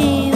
Is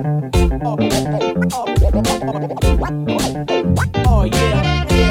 Oh yeah.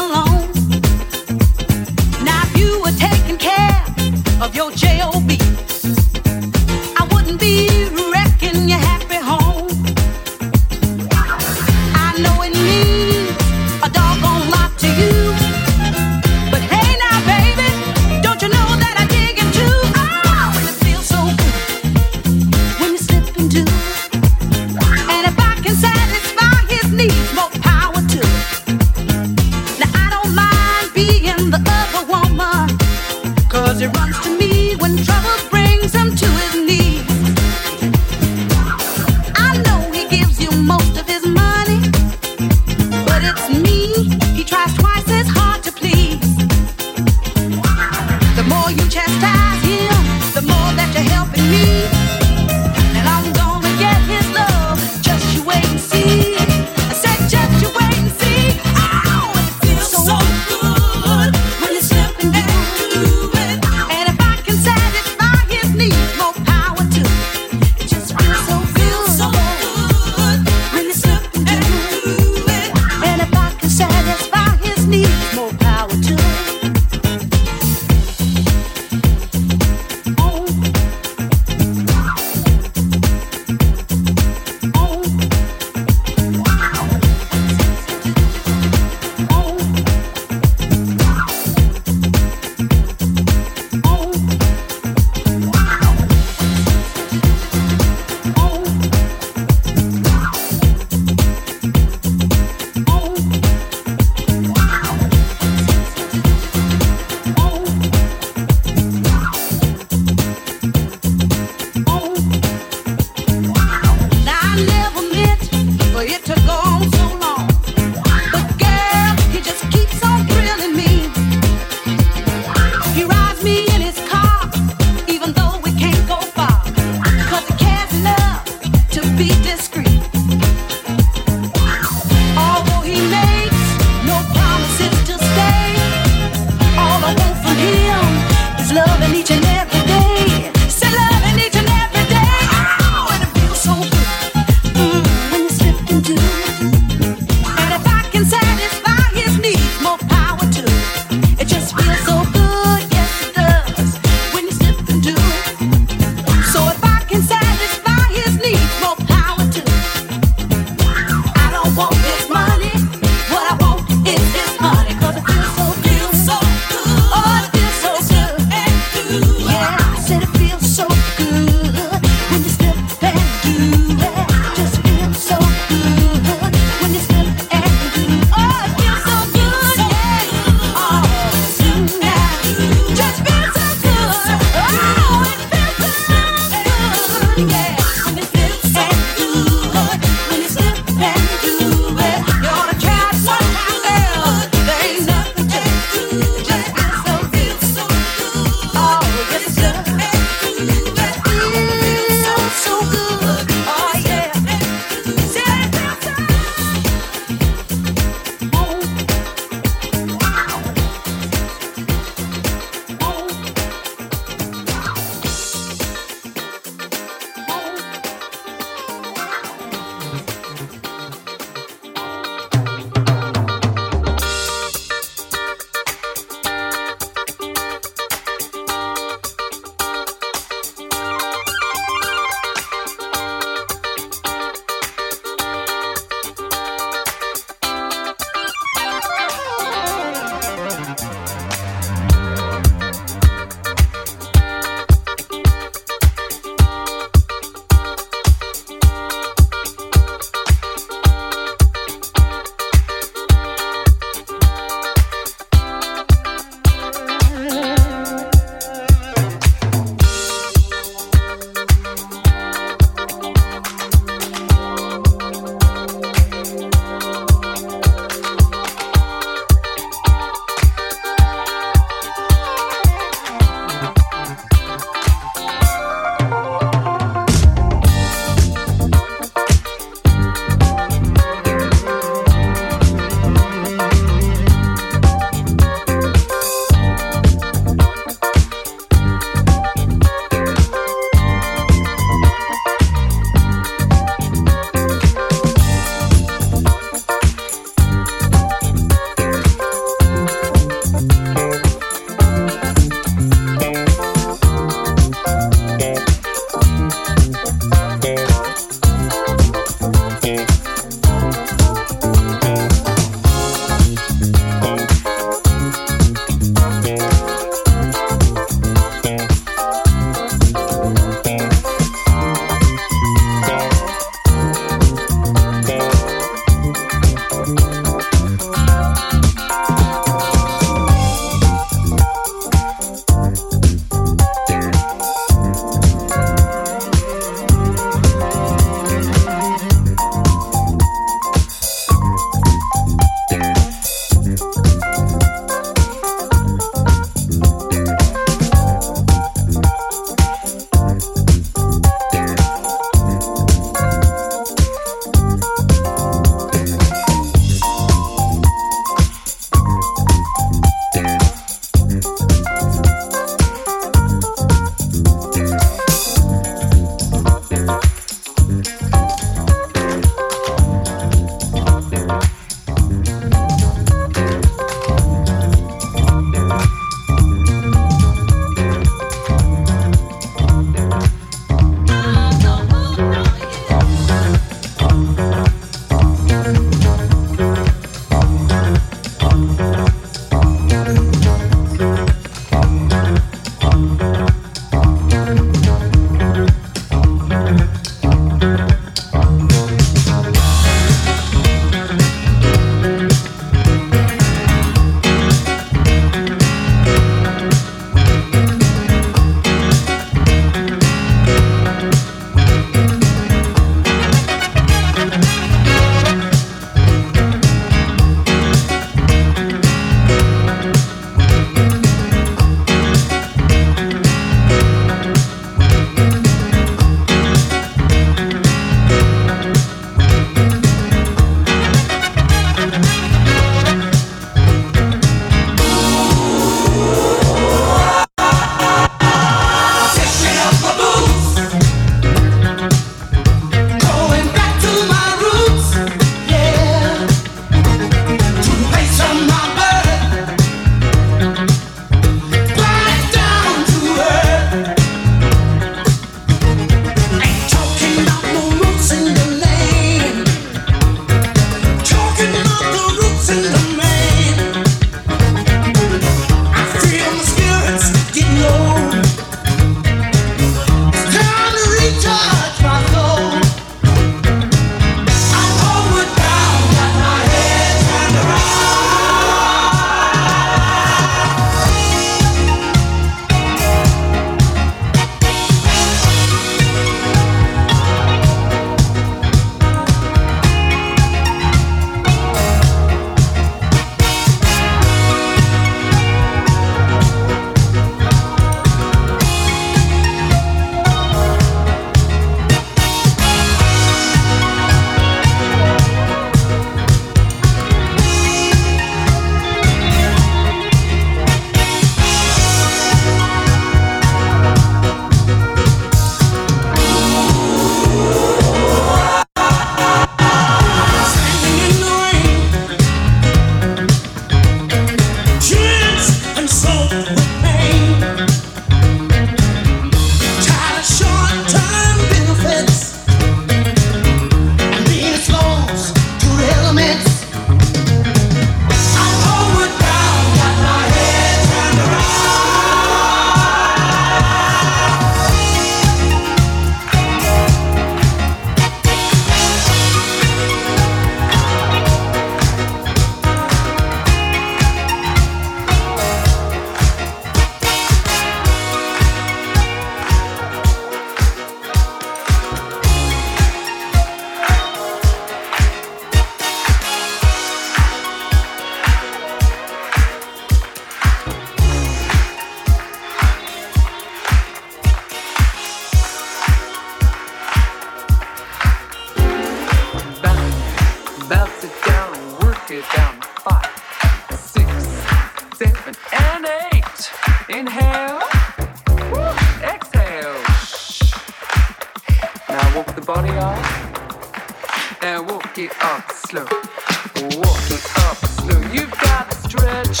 and walk it up slow. Walk it up slow. You've got to stretch,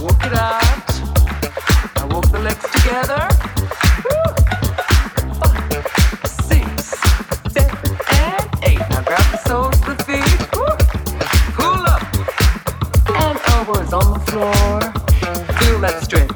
walk it out. Now walk the legs together. Five, six, seven, and eight. Now grab the soles of the feet. Pull up and elbows on the floor. Feel that stretch.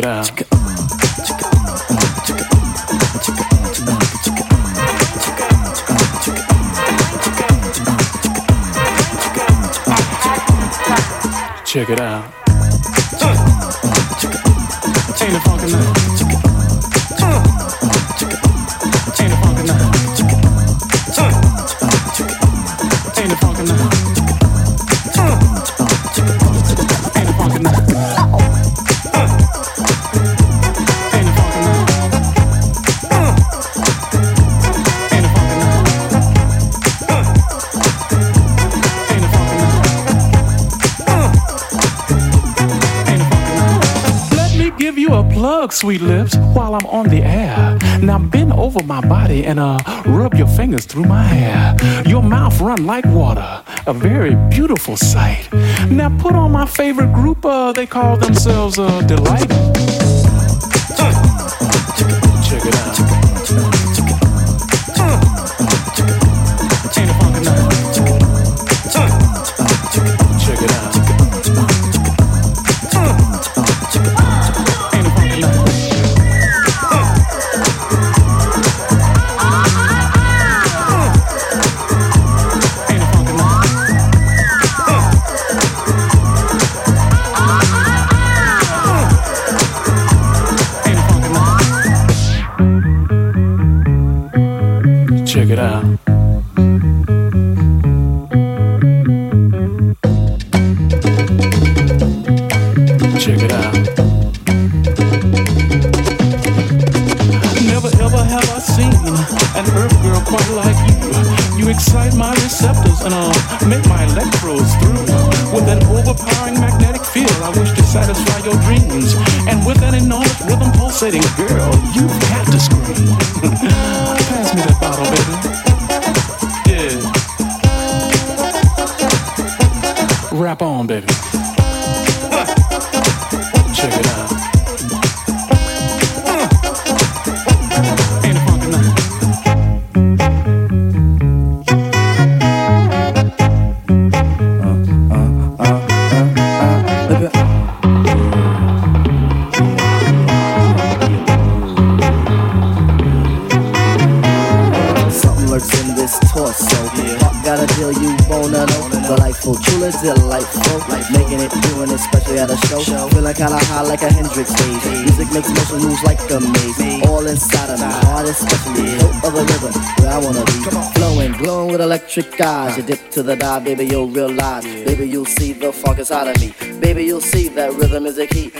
it out. fingers through my hair. Your mouth run like water, a very beautiful sight. Now put on my favorite group, uh, they call themselves uh, Deee-Lite. Check it out. girl electric eyes. You dip to the dive, baby, you'll realize. Baby, you'll see the funk inside of me. Baby, you'll see that rhythm is a key.